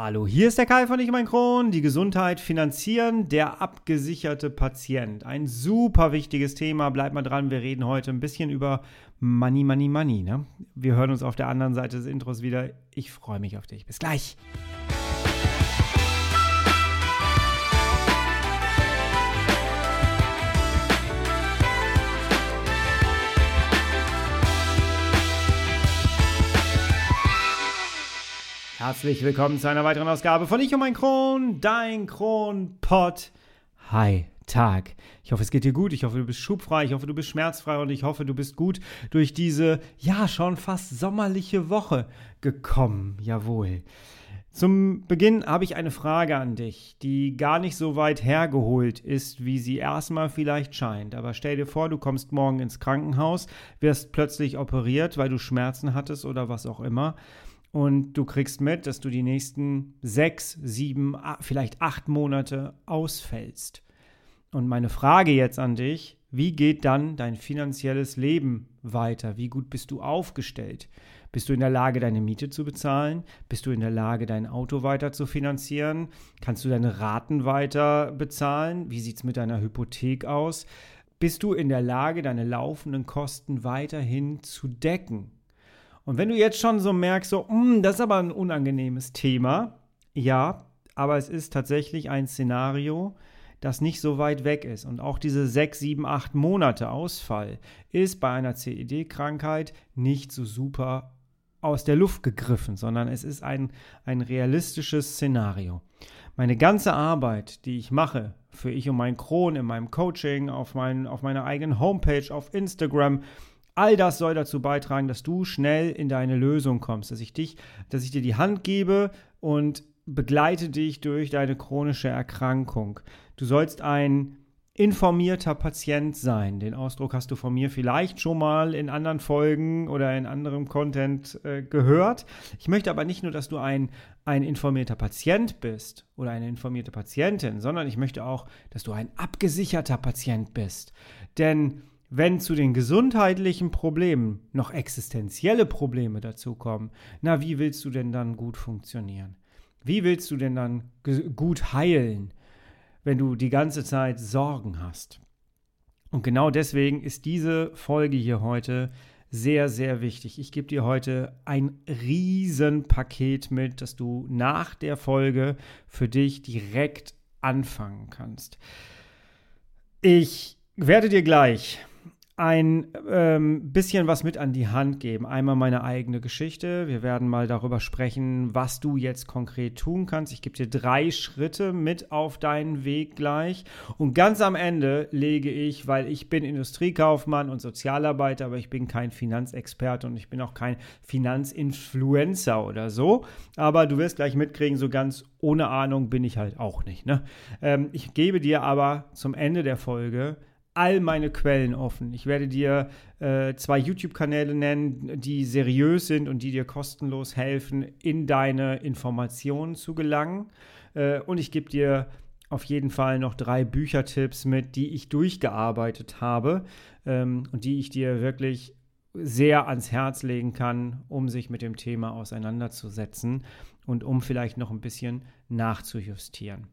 Hallo, hier ist der Kai von Ich mein Kron. Die Gesundheit finanzieren, der abgesicherte Patient. Ein super wichtiges Thema. Bleibt mal dran. Wir reden heute ein bisschen über Money, Money, Money. Ne? Wir hören uns auf der anderen Seite des Intros wieder. Ich freue mich auf dich. Bis gleich. Herzlich willkommen zu einer weiteren Ausgabe von Ich und mein Kron, dein Kronpott. Hi, Tag. Ich hoffe, es geht dir gut. Ich hoffe, du bist schubfrei. Ich hoffe, du bist schmerzfrei und ich hoffe, du bist gut durch diese, ja, schon fast sommerliche Woche gekommen. Jawohl. Zum Beginn habe ich eine Frage an dich, die gar nicht so weit hergeholt ist, wie sie erstmal vielleicht scheint. Aber stell dir vor, du kommst morgen ins Krankenhaus, wirst plötzlich operiert, weil du Schmerzen hattest oder was auch immer und du kriegst mit, dass du die nächsten sechs, sieben, vielleicht acht Monate ausfällst. Und meine Frage jetzt an dich, wie geht dann dein finanzielles Leben weiter? Wie gut bist du aufgestellt? Bist du in der Lage, deine Miete zu bezahlen? Bist du in der Lage, dein Auto weiter zu finanzieren? Kannst du deine Raten weiter bezahlen? Wie sieht es mit deiner Hypothek aus? Bist du in der Lage, deine laufenden Kosten weiterhin zu decken? Und wenn du jetzt schon so merkst, so, mm, das ist aber ein unangenehmes Thema, ja, aber es ist tatsächlich ein Szenario, das nicht so weit weg ist. Und auch diese sechs, sieben, acht Monate Ausfall ist bei einer CED-Krankheit nicht so super aus der Luft gegriffen, sondern es ist ein, ein realistisches Szenario. Meine ganze Arbeit, die ich mache, für ich und mein Kron in meinem Coaching, auf, mein, auf meiner eigenen Homepage, auf Instagram, All das soll dazu beitragen, dass du schnell in deine Lösung kommst, dass ich dich, dass ich dir die Hand gebe und begleite dich durch deine chronische Erkrankung. Du sollst ein informierter Patient sein. Den Ausdruck hast du von mir vielleicht schon mal in anderen Folgen oder in anderem Content äh, gehört. Ich möchte aber nicht nur, dass du ein, ein informierter Patient bist oder eine informierte Patientin, sondern ich möchte auch, dass du ein abgesicherter Patient bist. Denn wenn zu den gesundheitlichen Problemen noch existenzielle Probleme dazukommen, na, wie willst du denn dann gut funktionieren? Wie willst du denn dann gut heilen, wenn du die ganze Zeit Sorgen hast? Und genau deswegen ist diese Folge hier heute sehr, sehr wichtig. Ich gebe dir heute ein Riesenpaket mit, dass du nach der Folge für dich direkt anfangen kannst. Ich werde dir gleich ein ähm, bisschen was mit an die Hand geben. Einmal meine eigene Geschichte. Wir werden mal darüber sprechen, was du jetzt konkret tun kannst. Ich gebe dir drei Schritte mit auf deinen Weg gleich. Und ganz am Ende lege ich, weil ich bin Industriekaufmann und Sozialarbeiter, aber ich bin kein Finanzexperte und ich bin auch kein Finanzinfluencer oder so. Aber du wirst gleich mitkriegen, so ganz ohne Ahnung bin ich halt auch nicht. Ne? Ähm, ich gebe dir aber zum Ende der Folge all meine Quellen offen. Ich werde dir äh, zwei YouTube-Kanäle nennen, die seriös sind und die dir kostenlos helfen, in deine Informationen zu gelangen. Äh, und ich gebe dir auf jeden Fall noch drei Büchertipps mit, die ich durchgearbeitet habe ähm, und die ich dir wirklich sehr ans Herz legen kann, um sich mit dem Thema auseinanderzusetzen und um vielleicht noch ein bisschen nachzujustieren.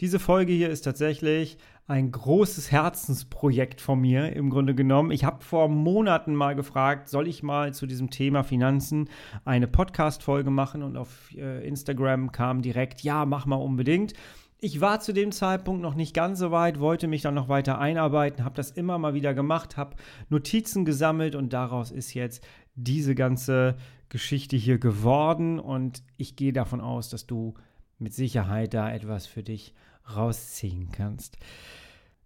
Diese Folge hier ist tatsächlich ein großes Herzensprojekt von mir im Grunde genommen. Ich habe vor Monaten mal gefragt, soll ich mal zu diesem Thema Finanzen eine Podcast-Folge machen? Und auf äh, Instagram kam direkt, ja, mach mal unbedingt. Ich war zu dem Zeitpunkt noch nicht ganz so weit, wollte mich dann noch weiter einarbeiten, habe das immer mal wieder gemacht, habe Notizen gesammelt und daraus ist jetzt diese ganze Geschichte hier geworden und ich gehe davon aus, dass du mit Sicherheit da etwas für dich rausziehen kannst.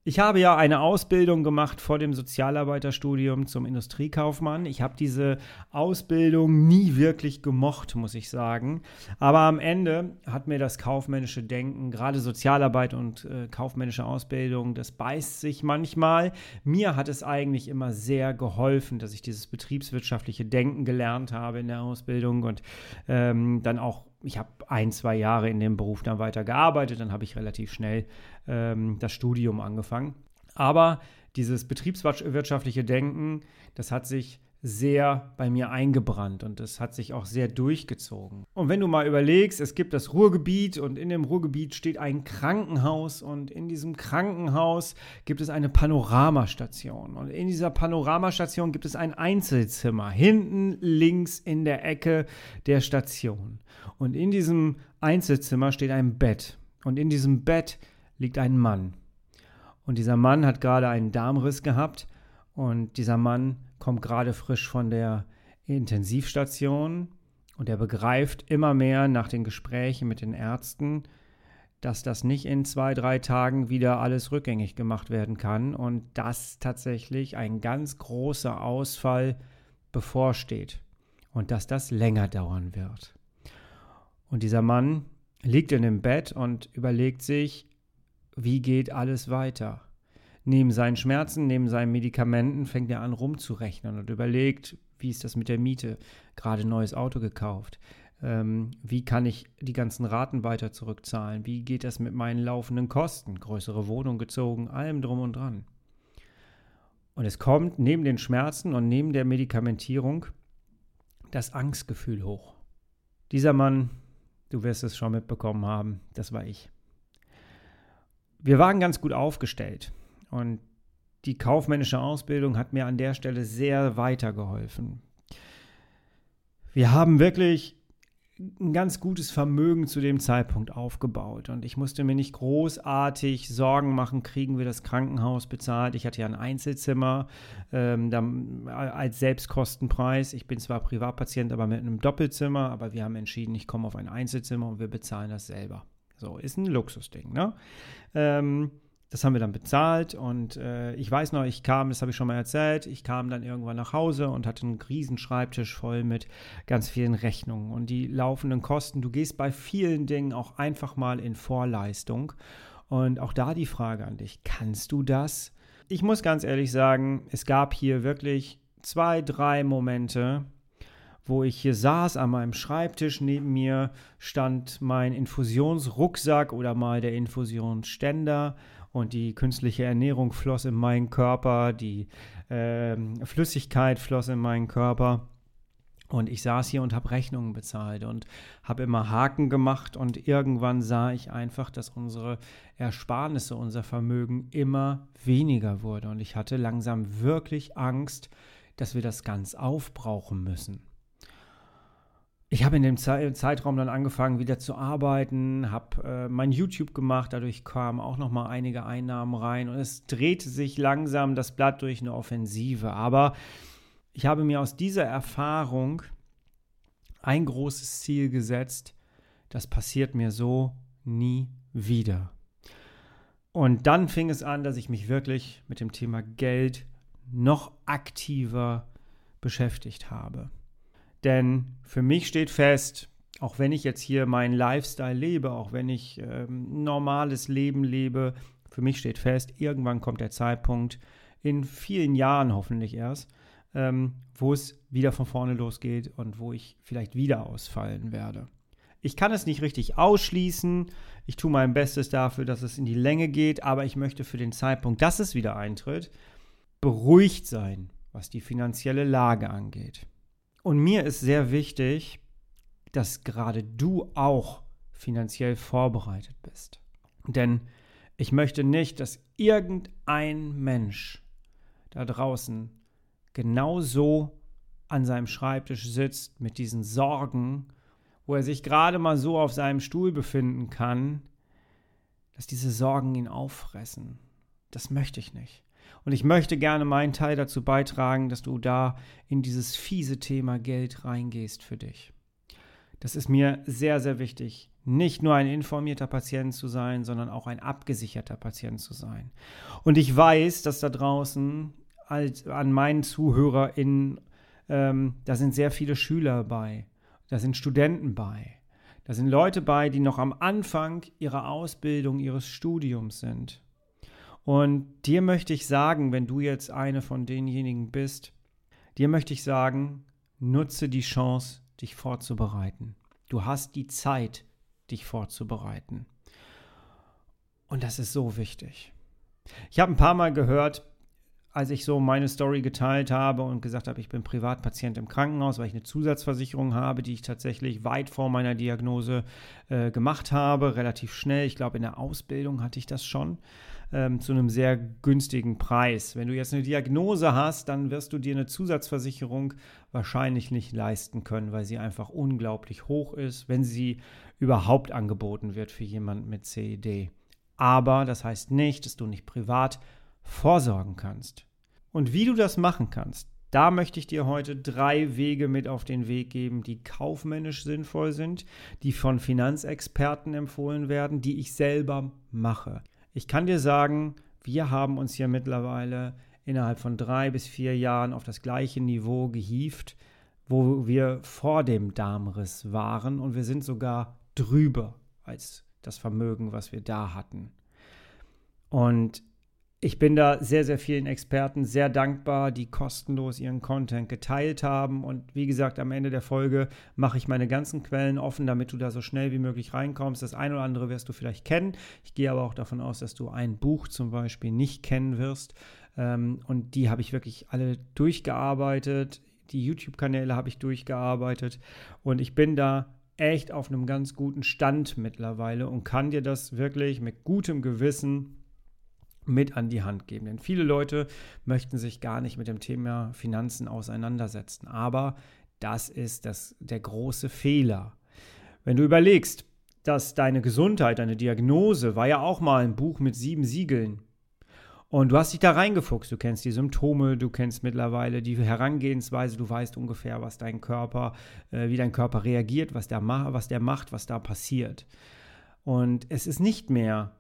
Ich habe ja eine Ausbildung gemacht vor dem Sozialarbeiterstudium zum Industriekaufmann. Ich habe diese Ausbildung nie wirklich gemocht, muss ich sagen. Aber am Ende hat mir das kaufmännische Denken, gerade Sozialarbeit und äh, kaufmännische Ausbildung, das beißt sich manchmal. Mir hat es eigentlich immer sehr geholfen, dass ich dieses betriebswirtschaftliche Denken gelernt habe in der Ausbildung und ähm, dann auch ich habe ein, zwei Jahre in dem Beruf dann weiter gearbeitet, dann habe ich relativ schnell ähm, das Studium angefangen. Aber dieses betriebswirtschaftliche Denken, das hat sich sehr bei mir eingebrannt und es hat sich auch sehr durchgezogen. Und wenn du mal überlegst, es gibt das Ruhrgebiet und in dem Ruhrgebiet steht ein Krankenhaus und in diesem Krankenhaus gibt es eine Panoramastation und in dieser Panoramastation gibt es ein Einzelzimmer hinten links in der Ecke der Station. Und in diesem Einzelzimmer steht ein Bett und in diesem Bett liegt ein Mann. Und dieser Mann hat gerade einen Darmriss gehabt und dieser Mann kommt gerade frisch von der Intensivstation und er begreift immer mehr nach den Gesprächen mit den Ärzten, dass das nicht in zwei, drei Tagen wieder alles rückgängig gemacht werden kann und dass tatsächlich ein ganz großer Ausfall bevorsteht und dass das länger dauern wird. Und dieser Mann liegt in dem Bett und überlegt sich, wie geht alles weiter? Neben seinen Schmerzen, neben seinen Medikamenten fängt er an rumzurechnen und überlegt, wie ist das mit der Miete? Gerade neues Auto gekauft. Ähm, wie kann ich die ganzen Raten weiter zurückzahlen? Wie geht das mit meinen laufenden Kosten? Größere Wohnung gezogen, allem drum und dran. Und es kommt neben den Schmerzen und neben der Medikamentierung das Angstgefühl hoch. Dieser Mann, du wirst es schon mitbekommen haben, das war ich. Wir waren ganz gut aufgestellt. Und die kaufmännische Ausbildung hat mir an der Stelle sehr weitergeholfen. Wir haben wirklich ein ganz gutes Vermögen zu dem Zeitpunkt aufgebaut und ich musste mir nicht großartig Sorgen machen, kriegen wir das Krankenhaus bezahlt. Ich hatte ja ein Einzelzimmer ähm, dann, als Selbstkostenpreis. Ich bin zwar Privatpatient, aber mit einem Doppelzimmer, aber wir haben entschieden, ich komme auf ein Einzelzimmer und wir bezahlen das selber. So, ist ein Luxusding, ne? Ähm, das haben wir dann bezahlt und äh, ich weiß noch, ich kam, das habe ich schon mal erzählt, ich kam dann irgendwann nach Hause und hatte einen riesen Schreibtisch voll mit ganz vielen Rechnungen und die laufenden Kosten. Du gehst bei vielen Dingen auch einfach mal in Vorleistung und auch da die Frage an dich, kannst du das? Ich muss ganz ehrlich sagen, es gab hier wirklich zwei, drei Momente, wo ich hier saß an meinem Schreibtisch. Neben mir stand mein Infusionsrucksack oder mal der Infusionsständer und die künstliche Ernährung floss in meinen Körper, die äh, Flüssigkeit floss in meinen Körper. Und ich saß hier und habe Rechnungen bezahlt und habe immer Haken gemacht und irgendwann sah ich einfach, dass unsere Ersparnisse, unser Vermögen immer weniger wurde. Und ich hatte langsam wirklich Angst, dass wir das ganz aufbrauchen müssen ich habe in dem Zeitraum dann angefangen, wieder zu arbeiten, habe äh, mein YouTube gemacht, dadurch kamen auch noch mal einige Einnahmen rein und es drehte sich langsam das Blatt durch eine Offensive. Aber ich habe mir aus dieser Erfahrung ein großes Ziel gesetzt, das passiert mir so nie wieder. Und dann fing es an, dass ich mich wirklich mit dem Thema Geld noch aktiver beschäftigt habe. Denn für mich steht fest, auch wenn ich jetzt hier meinen Lifestyle lebe, auch wenn ich ähm, normales Leben lebe, für mich steht fest, irgendwann kommt der Zeitpunkt, in vielen Jahren hoffentlich erst, ähm, wo es wieder von vorne losgeht und wo ich vielleicht wieder ausfallen werde. Ich kann es nicht richtig ausschließen. Ich tue mein Bestes dafür, dass es in die Länge geht, aber ich möchte für den Zeitpunkt, dass es wieder eintritt, beruhigt sein, was die finanzielle Lage angeht. Und mir ist sehr wichtig, dass gerade du auch finanziell vorbereitet bist. Denn ich möchte nicht, dass irgendein Mensch da draußen genauso an seinem Schreibtisch sitzt mit diesen Sorgen, wo er sich gerade mal so auf seinem Stuhl befinden kann, dass diese Sorgen ihn auffressen. Das möchte ich nicht. Und ich möchte gerne meinen Teil dazu beitragen, dass du da in dieses fiese Thema Geld reingehst für dich. Das ist mir sehr, sehr wichtig. Nicht nur ein informierter Patient zu sein, sondern auch ein abgesicherter Patient zu sein. Und ich weiß, dass da draußen als, an meinen ZuhörerInnen, ähm, da sind sehr viele Schüler bei, da sind Studenten bei, da sind Leute bei, die noch am Anfang ihrer Ausbildung, ihres Studiums sind. Und dir möchte ich sagen, wenn du jetzt eine von denjenigen bist, dir möchte ich sagen, nutze die Chance, dich vorzubereiten. Du hast die Zeit, dich vorzubereiten. Und das ist so wichtig. Ich habe ein paar Mal gehört, als ich so meine Story geteilt habe und gesagt habe, ich bin Privatpatient im Krankenhaus, weil ich eine Zusatzversicherung habe, die ich tatsächlich weit vor meiner Diagnose äh, gemacht habe, relativ schnell. Ich glaube, in der Ausbildung hatte ich das schon ähm, zu einem sehr günstigen Preis. Wenn du jetzt eine Diagnose hast, dann wirst du dir eine Zusatzversicherung wahrscheinlich nicht leisten können, weil sie einfach unglaublich hoch ist, wenn sie überhaupt angeboten wird für jemanden mit CED. Aber das heißt nicht, dass du nicht privat vorsorgen kannst. Und wie du das machen kannst, da möchte ich dir heute drei Wege mit auf den Weg geben, die kaufmännisch sinnvoll sind, die von Finanzexperten empfohlen werden, die ich selber mache. Ich kann dir sagen, wir haben uns hier mittlerweile innerhalb von drei bis vier Jahren auf das gleiche Niveau gehievt, wo wir vor dem Darmriss waren und wir sind sogar drüber als das Vermögen, was wir da hatten. Und ich bin da sehr, sehr vielen Experten sehr dankbar, die kostenlos ihren Content geteilt haben. Und wie gesagt, am Ende der Folge mache ich meine ganzen Quellen offen, damit du da so schnell wie möglich reinkommst. Das eine oder andere wirst du vielleicht kennen. Ich gehe aber auch davon aus, dass du ein Buch zum Beispiel nicht kennen wirst. Ähm, und die habe ich wirklich alle durchgearbeitet. Die YouTube-Kanäle habe ich durchgearbeitet. Und ich bin da echt auf einem ganz guten Stand mittlerweile und kann dir das wirklich mit gutem Gewissen mit an die Hand geben. Denn viele Leute möchten sich gar nicht mit dem Thema Finanzen auseinandersetzen. Aber das ist das, der große Fehler. Wenn du überlegst, dass deine Gesundheit, deine Diagnose war ja auch mal ein Buch mit sieben Siegeln. Und du hast dich da reingefuchst, du kennst die Symptome, du kennst mittlerweile die Herangehensweise, du weißt ungefähr, was dein Körper, äh, wie dein Körper reagiert, was der, was der macht, was da passiert. Und es ist nicht mehr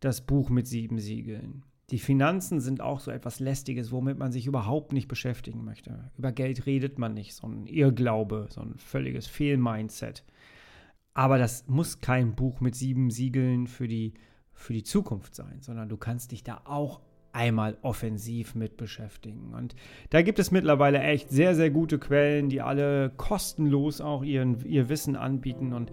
das Buch mit sieben Siegeln. Die Finanzen sind auch so etwas Lästiges, womit man sich überhaupt nicht beschäftigen möchte. Über Geld redet man nicht, so ein Irrglaube, so ein völliges Fehlmindset. Aber das muss kein Buch mit sieben Siegeln für die, für die Zukunft sein, sondern du kannst dich da auch einmal offensiv mit beschäftigen. Und da gibt es mittlerweile echt sehr, sehr gute Quellen, die alle kostenlos auch ihren, ihr Wissen anbieten. Und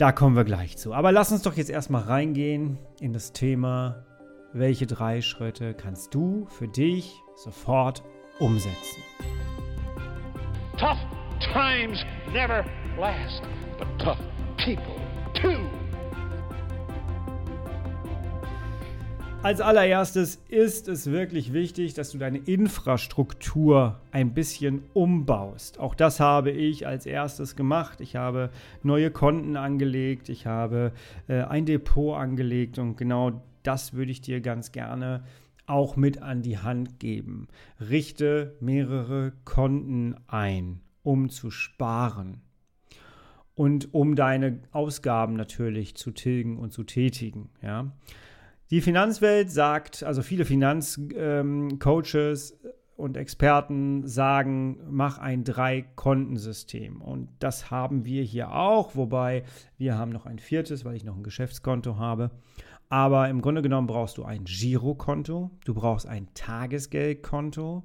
da kommen wir gleich zu. Aber lass uns doch jetzt erstmal reingehen in das Thema, welche drei Schritte kannst du für dich sofort umsetzen. Tough times never last, but tough people Als allererstes ist es wirklich wichtig, dass du deine Infrastruktur ein bisschen umbaust. Auch das habe ich als erstes gemacht. Ich habe neue Konten angelegt, ich habe äh, ein Depot angelegt und genau das würde ich dir ganz gerne auch mit an die Hand geben. Richte mehrere Konten ein, um zu sparen und um deine Ausgaben natürlich zu tilgen und zu tätigen. Ja. Die Finanzwelt sagt, also viele Finanzcoaches ähm, und Experten sagen, mach ein Drei-Konten-System. Und das haben wir hier auch, wobei wir haben noch ein viertes, weil ich noch ein Geschäftskonto habe. Aber im Grunde genommen brauchst du ein Girokonto, du brauchst ein Tagesgeldkonto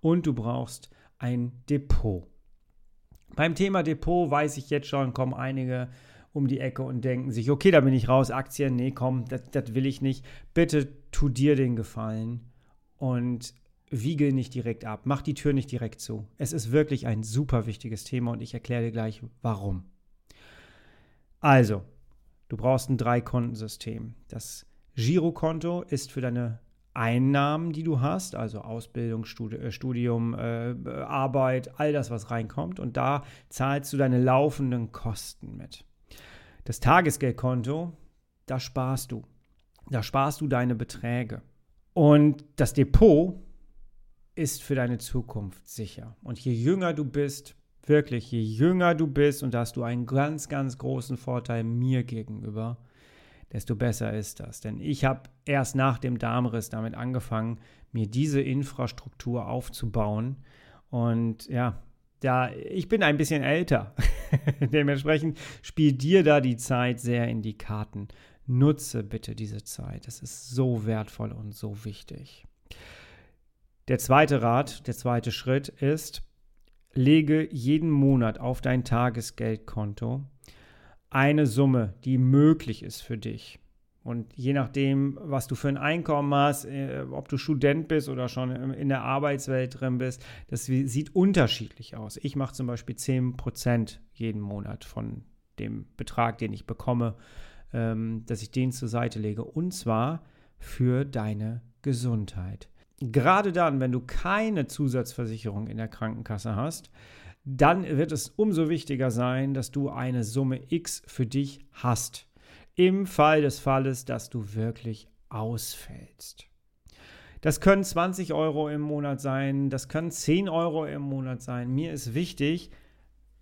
und du brauchst ein Depot. Beim Thema Depot weiß ich jetzt schon, kommen einige um die Ecke und denken sich, okay, da bin ich raus, Aktien, nee, komm, das will ich nicht. Bitte tu dir den Gefallen und wiegel nicht direkt ab, mach die Tür nicht direkt zu. Es ist wirklich ein super wichtiges Thema und ich erkläre dir gleich, warum. Also, du brauchst ein Drei-Konten-System. Das Girokonto ist für deine Einnahmen, die du hast, also Ausbildung, äh, Studium, äh, Arbeit, all das, was reinkommt. Und da zahlst du deine laufenden Kosten mit. Das Tagesgeldkonto, da sparst du. Da sparst du deine Beträge. Und das Depot ist für deine Zukunft sicher. Und je jünger du bist, wirklich, je jünger du bist, und da hast du einen ganz, ganz großen Vorteil mir gegenüber, desto besser ist das. Denn ich habe erst nach dem Darmriss damit angefangen, mir diese Infrastruktur aufzubauen. Und ja, da, ich bin ein bisschen älter. Dementsprechend spielt dir da die Zeit sehr in die Karten. Nutze bitte diese Zeit. Das ist so wertvoll und so wichtig. Der zweite Rat, der zweite Schritt ist, lege jeden Monat auf dein Tagesgeldkonto eine Summe, die möglich ist für dich. Und je nachdem, was du für ein Einkommen hast, äh, ob du Student bist oder schon in der Arbeitswelt drin bist, das sieht unterschiedlich aus. Ich mache zum Beispiel 10% jeden Monat von dem Betrag, den ich bekomme, ähm, dass ich den zur Seite lege. Und zwar für deine Gesundheit. Gerade dann, wenn du keine Zusatzversicherung in der Krankenkasse hast, dann wird es umso wichtiger sein, dass du eine Summe X für dich hast im Fall des Falles, dass du wirklich ausfällst. Das können 20 Euro im Monat sein, das können 10 Euro im Monat sein. Mir ist wichtig,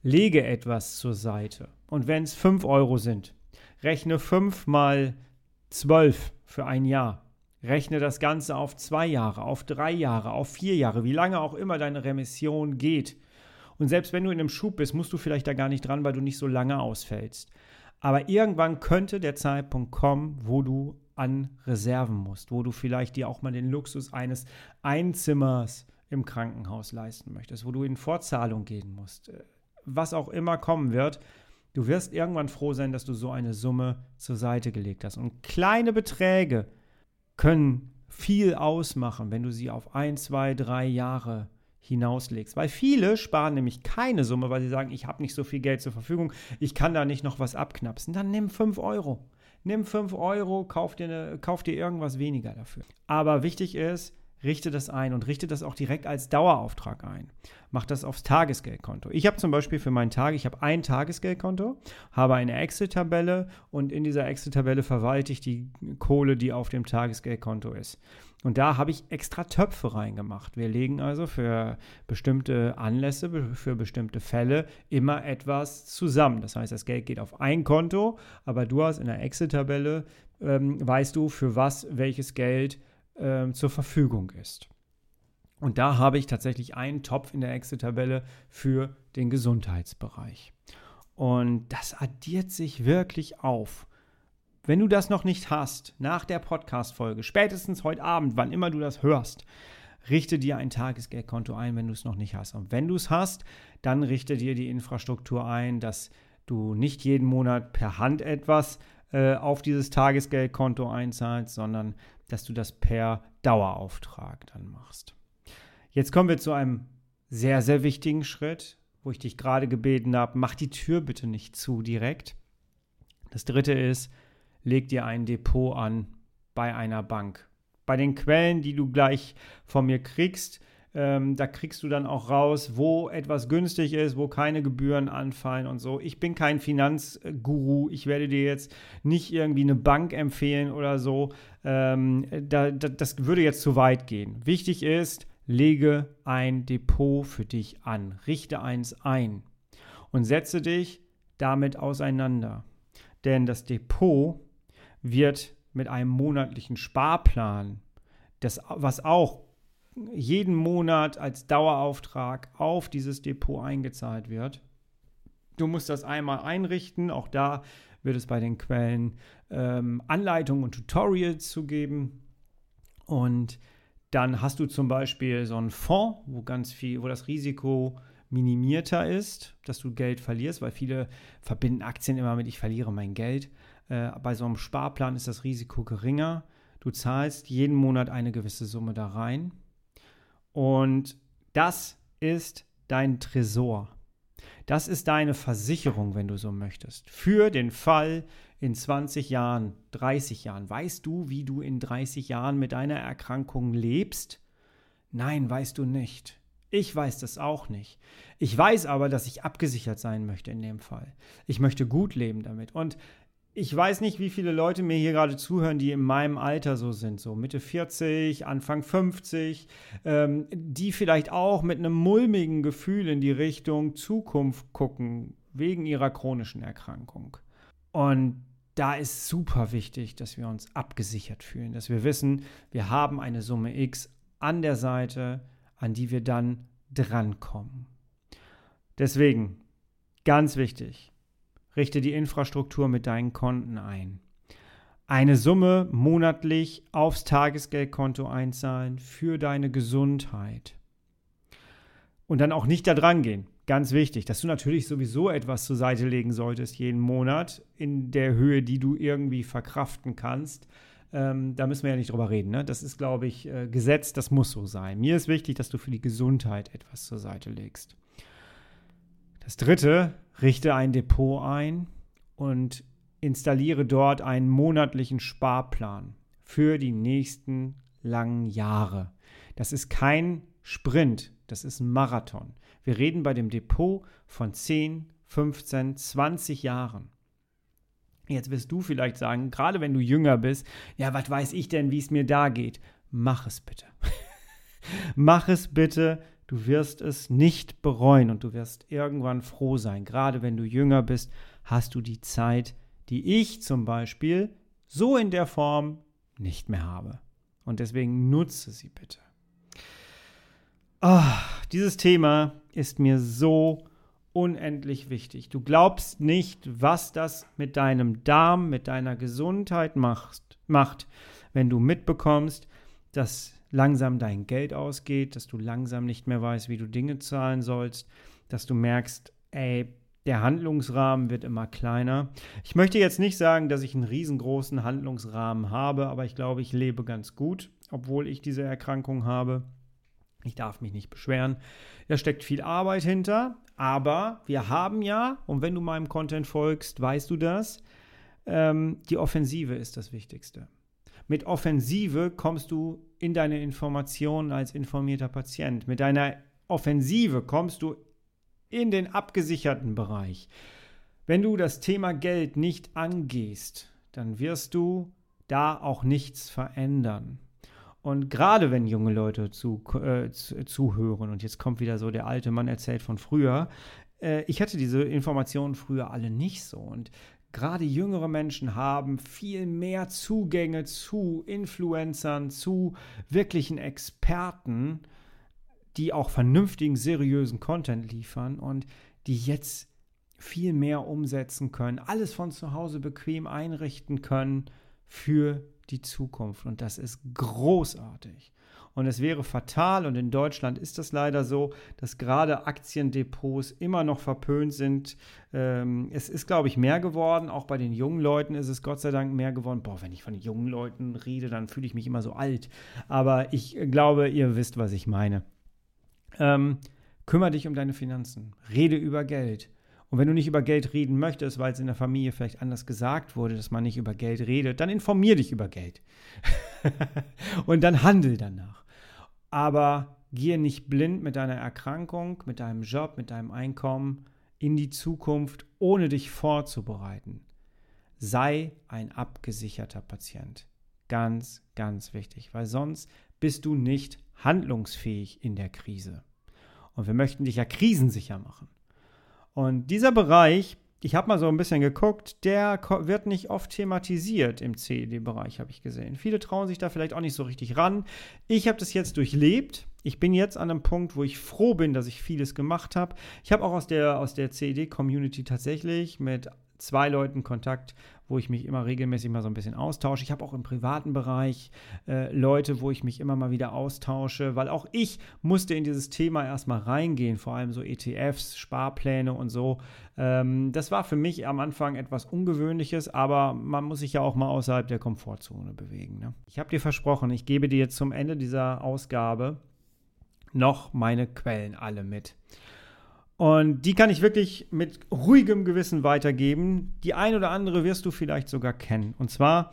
lege etwas zur Seite. Und wenn es 5 Euro sind, rechne 5 mal 12 für ein Jahr. Rechne das Ganze auf zwei Jahre, auf drei Jahre, auf vier Jahre, wie lange auch immer deine Remission geht. Und selbst wenn du in einem Schub bist, musst du vielleicht da gar nicht dran, weil du nicht so lange ausfällst. Aber irgendwann könnte der Zeitpunkt kommen, wo du an Reserven musst, wo du vielleicht dir auch mal den Luxus eines Einzimmers im Krankenhaus leisten möchtest, wo du in Vorzahlung gehen musst. Äh, was auch immer kommen wird, du wirst irgendwann froh sein, dass du so eine Summe zur Seite gelegt hast. Und kleine Beträge können viel ausmachen, wenn du sie auf ein, zwei, drei Jahre hinauslegst. Weil viele sparen nämlich keine Summe, weil sie sagen, ich habe nicht so viel Geld zur Verfügung, ich kann da nicht noch was abknapsen. Dann nimm 5 Euro. Nimm 5 Euro, kauf dir, eine, kauf dir irgendwas weniger dafür. Aber wichtig ist, richte das ein und richte das auch direkt als Dauerauftrag ein. Mach das aufs Tagesgeldkonto. Ich habe zum Beispiel für meinen Tag, ich habe ein Tagesgeldkonto, habe eine Excel-Tabelle und in dieser Excel-Tabelle verwalte ich die Kohle, die auf dem Tagesgeldkonto ist. Und da habe ich extra Töpfe reingemacht. Wir legen also für bestimmte Anlässe, für bestimmte Fälle immer etwas zusammen. Das heißt, das Geld geht auf ein Konto, aber du hast in der Excel-Tabelle, ähm, weißt du, für was welches Geld äh, zur Verfügung ist. Und da habe ich tatsächlich einen Topf in der Excel-Tabelle für den Gesundheitsbereich. Und das addiert sich wirklich auf. Wenn du das noch nicht hast, nach der Podcast-Folge, spätestens heute Abend, wann immer du das hörst, richte dir ein Tagesgeldkonto ein, wenn du es noch nicht hast. Und wenn du es hast, dann richte dir die Infrastruktur ein, dass du nicht jeden Monat per Hand etwas äh, auf dieses Tagesgeldkonto einzahlst, sondern dass du das per Dauerauftrag dann machst. Jetzt kommen wir zu einem sehr, sehr wichtigen Schritt, wo ich dich gerade gebeten habe, mach die Tür bitte nicht zu direkt. Das dritte ist, leg dir ein Depot an bei einer Bank. Bei den Quellen, die du gleich von mir kriegst, ähm, da kriegst du dann auch raus, wo etwas günstig ist, wo keine Gebühren anfallen und so. Ich bin kein Finanzguru. Ich werde dir jetzt nicht irgendwie eine Bank empfehlen oder so. Ähm, da, da, das würde jetzt zu weit gehen. Wichtig ist, lege ein Depot für dich an. Richte eins ein und setze dich damit auseinander. Denn das Depot wird mit einem monatlichen Sparplan, das, was auch jeden Monat als Dauerauftrag auf dieses Depot eingezahlt wird. Du musst das einmal einrichten. Auch da wird es bei den Quellen ähm, Anleitungen und Tutorials zu geben. Und dann hast du zum Beispiel so einen Fonds, wo ganz viel, wo das Risiko minimierter ist, dass du Geld verlierst, weil viele verbinden Aktien immer mit, ich verliere mein Geld. Äh, bei so einem Sparplan ist das Risiko geringer. Du zahlst jeden Monat eine gewisse Summe da rein und das ist dein Tresor. Das ist deine Versicherung, wenn du so möchtest. Für den Fall in 20 Jahren, 30 Jahren. Weißt du, wie du in 30 Jahren mit deiner Erkrankung lebst? Nein, weißt du nicht. Ich weiß das auch nicht. Ich weiß aber, dass ich abgesichert sein möchte in dem Fall. Ich möchte gut leben damit. Und ich weiß nicht, wie viele Leute mir hier gerade zuhören, die in meinem Alter so sind, so Mitte 40, Anfang 50, ähm, die vielleicht auch mit einem mulmigen Gefühl in die Richtung Zukunft gucken, wegen ihrer chronischen Erkrankung. Und da ist super wichtig, dass wir uns abgesichert fühlen, dass wir wissen, wir haben eine Summe X an der Seite, an die wir dann drankommen. Deswegen, ganz wichtig, richte die Infrastruktur mit deinen Konten ein. Eine Summe monatlich aufs Tagesgeldkonto einzahlen für deine Gesundheit. Und dann auch nicht da dran gehen. ganz wichtig, dass du natürlich sowieso etwas zur Seite legen solltest jeden Monat in der Höhe, die du irgendwie verkraften kannst. Ähm, da müssen wir ja nicht drüber reden. Ne? Das ist, glaube ich, äh, Gesetz, das muss so sein. Mir ist wichtig, dass du für die Gesundheit etwas zur Seite legst. Das dritte, richte ein Depot ein und installiere dort einen monatlichen Sparplan für die nächsten langen Jahre. Das ist kein Sprint, das ist ein Marathon. Wir reden bei dem Depot von 10, 15, 20 Jahren. Jetzt wirst du vielleicht sagen, gerade wenn du jünger bist, ja, was weiß ich denn, wie es mir da geht? Mach es bitte. Mach es bitte. Du wirst es nicht bereuen und du wirst irgendwann froh sein. Gerade wenn du jünger bist, hast du die Zeit, die ich zum Beispiel so in der Form nicht mehr habe. Und deswegen nutze sie bitte. Oh, dieses Thema ist mir so unendlich wichtig. Du glaubst nicht, was das mit deinem Darm, mit deiner Gesundheit macht, macht, wenn du mitbekommst, dass langsam dein Geld ausgeht, dass du langsam nicht mehr weißt, wie du Dinge zahlen sollst, dass du merkst, ey, der Handlungsrahmen wird immer kleiner. Ich möchte jetzt nicht sagen, dass ich einen riesengroßen Handlungsrahmen habe, aber ich glaube, ich lebe ganz gut, obwohl ich diese Erkrankung habe. Ich darf mich nicht beschweren. Da steckt viel Arbeit hinter, aber wir haben ja, und wenn du meinem Content folgst, weißt du das, ähm, die Offensive ist das Wichtigste. Mit Offensive kommst du in deine Informationen als informierter Patient. Mit deiner Offensive kommst du in den abgesicherten Bereich. Wenn du das Thema Geld nicht angehst, dann wirst du da auch nichts verändern. Und gerade wenn junge Leute zu, äh, zu, zuhören, und jetzt kommt wieder so der alte Mann erzählt von früher, äh, ich hatte diese Informationen früher alle nicht so. Und gerade jüngere Menschen haben viel mehr Zugänge zu Influencern, zu wirklichen Experten, die auch vernünftigen, seriösen Content liefern und die jetzt viel mehr umsetzen können, alles von zu Hause bequem einrichten können für die Zukunft. Und das ist großartig. Und es wäre fatal, und in Deutschland ist das leider so, dass gerade Aktiendepots immer noch verpönt sind. Ähm, es ist, glaube ich, mehr geworden. Auch bei den jungen Leuten ist es Gott sei Dank mehr geworden. Boah, wenn ich von jungen Leuten rede, dann fühle ich mich immer so alt. Aber ich glaube, ihr wisst, was ich meine. Ähm, kümmere dich um deine Finanzen. Rede über Geld. Und wenn du nicht über Geld reden möchtest, weil es in der Familie vielleicht anders gesagt wurde, dass man nicht über Geld redet, dann informier dich über Geld. und dann handel danach. Aber gehe nicht blind mit deiner Erkrankung, mit deinem Job, mit deinem Einkommen in die Zukunft, ohne dich vorzubereiten. Sei ein abgesicherter Patient. Ganz, ganz wichtig, weil sonst bist du nicht handlungsfähig in der Krise. Und wir möchten dich ja krisensicher machen. Und dieser Bereich, ich habe mal so ein bisschen geguckt, der wird nicht oft thematisiert im CED-Bereich, habe ich gesehen. Viele trauen sich da vielleicht auch nicht so richtig ran. Ich habe das jetzt durchlebt. Ich bin jetzt an einem Punkt, wo ich froh bin, dass ich vieles gemacht habe. Ich habe auch aus der, aus der CED-Community tatsächlich mit zwei Leuten Kontakt, wo ich mich immer regelmäßig mal so ein bisschen austausche. Ich habe auch im privaten Bereich äh, Leute, wo ich mich immer mal wieder austausche, weil auch ich musste in dieses Thema erstmal reingehen, vor allem so ETFs, Sparpläne und so. Ähm, das war für mich am Anfang etwas Ungewöhnliches, aber man muss sich ja auch mal außerhalb der Komfortzone bewegen. Ne? Ich habe dir versprochen, ich gebe dir jetzt zum Ende dieser Ausgabe noch meine Quellen alle mit. Und die kann ich wirklich mit ruhigem Gewissen weitergeben. Die ein oder andere wirst du vielleicht sogar kennen. Und zwar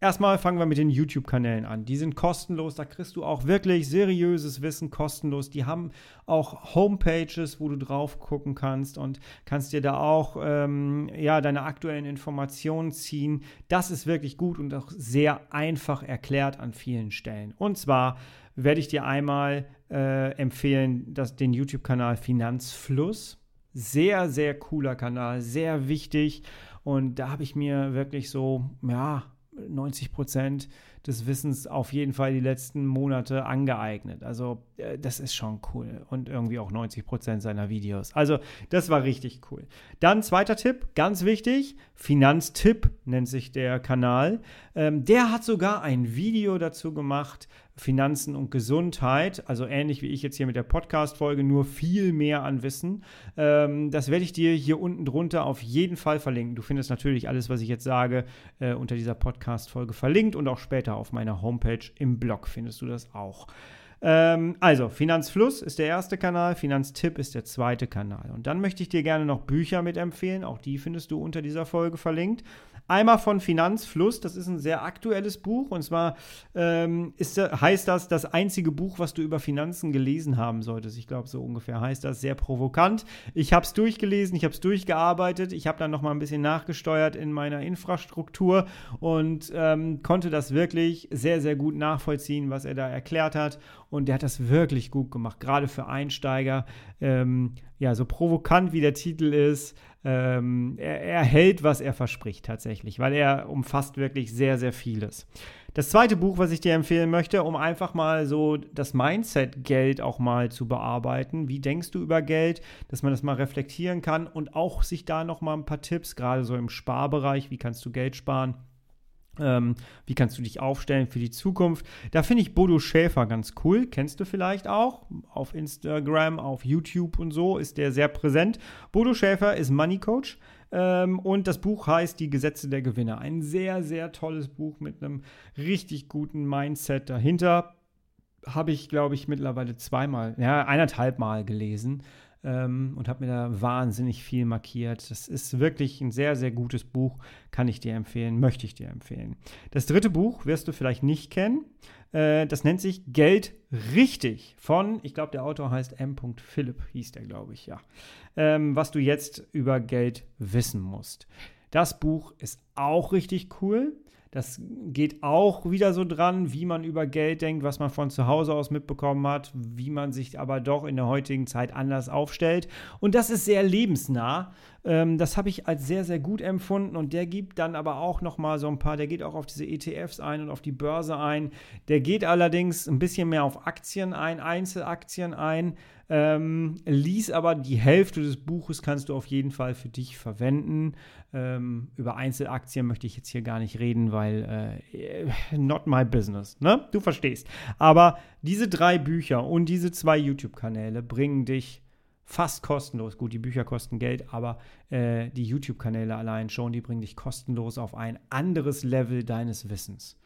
Erstmal fangen wir mit den YouTube-Kanälen an. Die sind kostenlos, da kriegst du auch wirklich seriöses Wissen kostenlos. Die haben auch Homepages, wo du drauf gucken kannst und kannst dir da auch ähm, ja, deine aktuellen Informationen ziehen. Das ist wirklich gut und auch sehr einfach erklärt an vielen Stellen. Und zwar werde ich dir einmal äh, empfehlen, dass, den YouTube-Kanal Finanzfluss. Sehr, sehr cooler Kanal, sehr wichtig. Und da habe ich mir wirklich so, ja, 90 Prozent des Wissens auf jeden Fall die letzten Monate angeeignet. Also äh, das ist schon cool. Und irgendwie auch 90 Prozent seiner Videos. Also das war richtig cool. Dann zweiter Tipp, ganz wichtig, Finanztipp nennt sich der Kanal. Ähm, der hat sogar ein Video dazu gemacht, Finanzen und Gesundheit, also ähnlich wie ich jetzt hier mit der Podcast-Folge, nur viel mehr an Wissen. Ähm, das werde ich dir hier unten drunter auf jeden Fall verlinken. Du findest natürlich alles, was ich jetzt sage, äh, unter dieser Podcast-Folge verlinkt und auch später auf meiner Homepage im Blog findest du das auch. Ähm, also, Finanzfluss ist der erste Kanal, Finanztipp ist der zweite Kanal. Und dann möchte ich dir gerne noch Bücher mitempfehlen. Auch die findest du unter dieser Folge verlinkt. Einmal von Finanzfluss, das ist ein sehr aktuelles Buch und zwar ähm, ist, heißt das das einzige Buch, was du über Finanzen gelesen haben solltest. Ich glaube, so ungefähr heißt das. Sehr provokant. Ich habe es durchgelesen, ich habe es durchgearbeitet, ich habe dann noch mal ein bisschen nachgesteuert in meiner Infrastruktur und ähm, konnte das wirklich sehr, sehr gut nachvollziehen, was er da erklärt hat. Und der hat das wirklich gut gemacht, gerade für Einsteiger. Ähm, ja, so provokant wie der Titel ist, ähm, er, er hält, was er verspricht tatsächlich, weil er umfasst wirklich sehr, sehr vieles. Das zweite Buch, was ich dir empfehlen möchte, um einfach mal so das Mindset Geld auch mal zu bearbeiten. Wie denkst du über Geld, dass man das mal reflektieren kann und auch sich da noch mal ein paar Tipps, gerade so im Sparbereich, wie kannst du Geld sparen? Ähm, wie kannst du dich aufstellen für die Zukunft? Da finde ich Bodo Schäfer ganz cool. Kennst du vielleicht auch? Auf Instagram, auf YouTube und so ist der sehr präsent. Bodo Schäfer ist Money Coach. Ähm, und das Buch heißt Die Gesetze der Gewinner. Ein sehr, sehr tolles Buch mit einem richtig guten Mindset dahinter. Habe ich, glaube ich, mittlerweile zweimal, ja, eineinhalb Mal gelesen ähm, und habe mir da wahnsinnig viel markiert. Das ist wirklich ein sehr, sehr gutes Buch, kann ich dir empfehlen, möchte ich dir empfehlen. Das dritte Buch wirst du vielleicht nicht kennen. Äh, das nennt sich Geld richtig von, ich glaube, der Autor heißt M. Philipp, hieß der, glaube ich, ja. Ähm, was du jetzt über Geld wissen musst. Das Buch ist auch richtig cool. Das geht auch wieder so dran, wie man über Geld denkt, was man von zu Hause aus mitbekommen hat, wie man sich aber doch in der heutigen Zeit anders aufstellt. Und das ist sehr lebensnah. Ähm, das habe ich als sehr, sehr gut empfunden. Und der gibt dann aber auch noch mal so ein paar, der geht auch auf diese ETFs ein und auf die Börse ein. Der geht allerdings ein bisschen mehr auf Aktien ein, Einzelaktien ein. Ähm, lies aber die Hälfte des Buches kannst du auf jeden Fall für dich verwenden. Ähm, über Einzelaktien möchte ich jetzt hier gar nicht reden, weil äh, not my business. Ne? Du verstehst. Aber diese drei Bücher und diese zwei YouTube-Kanäle bringen dich fast kostenlos. Gut, die Bücher kosten Geld, aber äh, die YouTube-Kanäle allein schon, die bringen dich kostenlos auf ein anderes Level deines Wissens.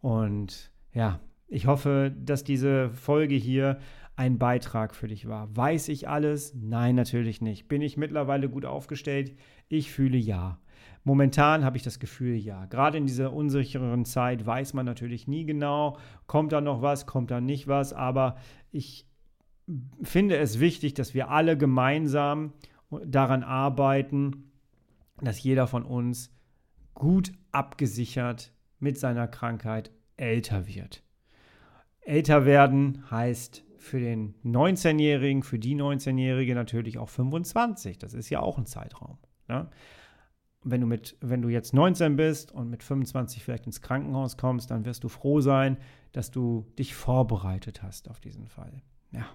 Und ja, ich hoffe, dass diese Folge hier ein Beitrag für dich war. Weiß ich alles? Nein, natürlich nicht. Bin ich mittlerweile gut aufgestellt? Ich fühle ja. Momentan habe ich das Gefühl, ja. Gerade in dieser unsicheren Zeit weiß man natürlich nie genau, kommt da noch was, kommt da nicht was, aber ich finde es wichtig, dass wir alle gemeinsam daran arbeiten, dass jeder von uns gut abgesichert mit seiner Krankheit älter wird. Älter werden heißt für den 19-Jährigen, für die 19-Jährige natürlich auch 25. Das ist ja auch ein Zeitraum. Ne? Wenn du, mit, wenn du jetzt 19 bist und mit 25 vielleicht ins Krankenhaus kommst, dann wirst du froh sein, dass du dich vorbereitet hast auf diesen Fall. Ja.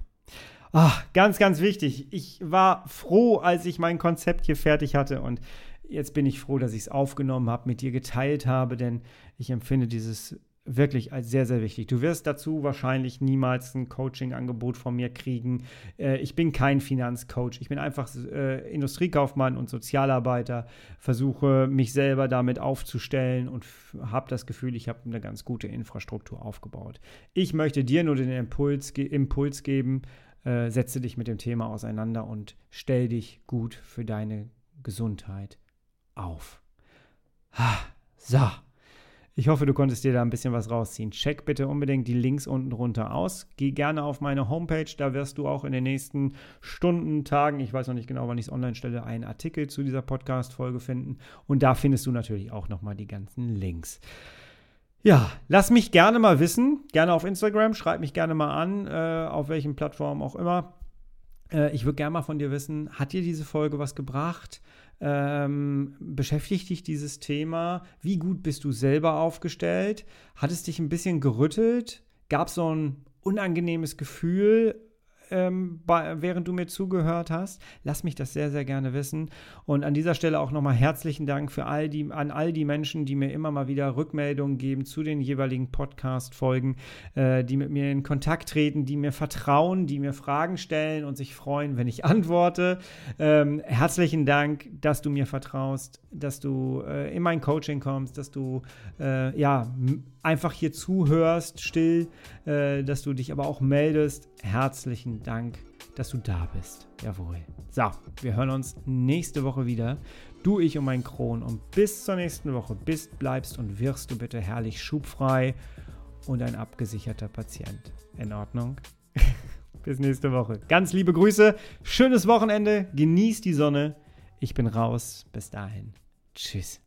Ach, ganz, ganz wichtig. Ich war froh, als ich mein Konzept hier fertig hatte und jetzt bin ich froh, dass ich es aufgenommen habe, mit dir geteilt habe, denn ich empfinde dieses wirklich als sehr, sehr wichtig. Du wirst dazu wahrscheinlich niemals ein Coaching-Angebot von mir kriegen. Äh, ich bin kein Finanzcoach. Ich bin einfach äh, Industriekaufmann und Sozialarbeiter, versuche mich selber damit aufzustellen und habe das Gefühl, ich habe eine ganz gute Infrastruktur aufgebaut. Ich möchte dir nur den Impuls, ge Impuls geben, äh, setze dich mit dem Thema auseinander und stell dich gut für deine Gesundheit auf. So. Ich hoffe, du konntest dir da ein bisschen was rausziehen. Check bitte unbedingt die Links unten drunter aus. Geh gerne auf meine Homepage, da wirst du auch in den nächsten Stunden, Tagen, ich weiß noch nicht genau, wann ich es online stelle, einen Artikel zu dieser Podcast-Folge finden. Und da findest du natürlich auch nochmal die ganzen Links. Ja, lass mich gerne mal wissen, gerne auf Instagram, schreib mich gerne mal an, äh, auf welchen Plattformen auch immer. Äh, ich würde gerne mal von dir wissen, hat dir diese Folge was gebracht? Ähm, beschäftigt dich dieses Thema? Wie gut bist du selber aufgestellt? Hat es dich ein bisschen gerüttelt? Gab es so ein unangenehmes Gefühl ähm, bei, während du mir zugehört hast. Lass mich das sehr, sehr gerne wissen. Und an dieser Stelle auch nochmal herzlichen Dank für all die, an all die Menschen, die mir immer mal wieder Rückmeldungen geben zu den jeweiligen Podcast-Folgen, äh, die mit mir in Kontakt treten, die mir vertrauen, die mir Fragen stellen und sich freuen, wenn ich antworte. Ähm, herzlichen Dank, dass du mir vertraust, dass du äh, in mein Coaching kommst, dass du äh, ja einfach hier zuhörst, still, äh, dass du dich aber auch meldest. Herzlichen Dank, dass du da bist. Jawohl. So, wir hören uns nächste Woche wieder. Du, ich und mein Kron. Und bis zur nächsten Woche bist, bleibst und wirst du bitte herrlich schubfrei und ein abgesicherter Patient. In Ordnung? bis nächste Woche. Ganz liebe Grüße, schönes Wochenende, genieß die Sonne. Ich bin raus. Bis dahin. Tschüss.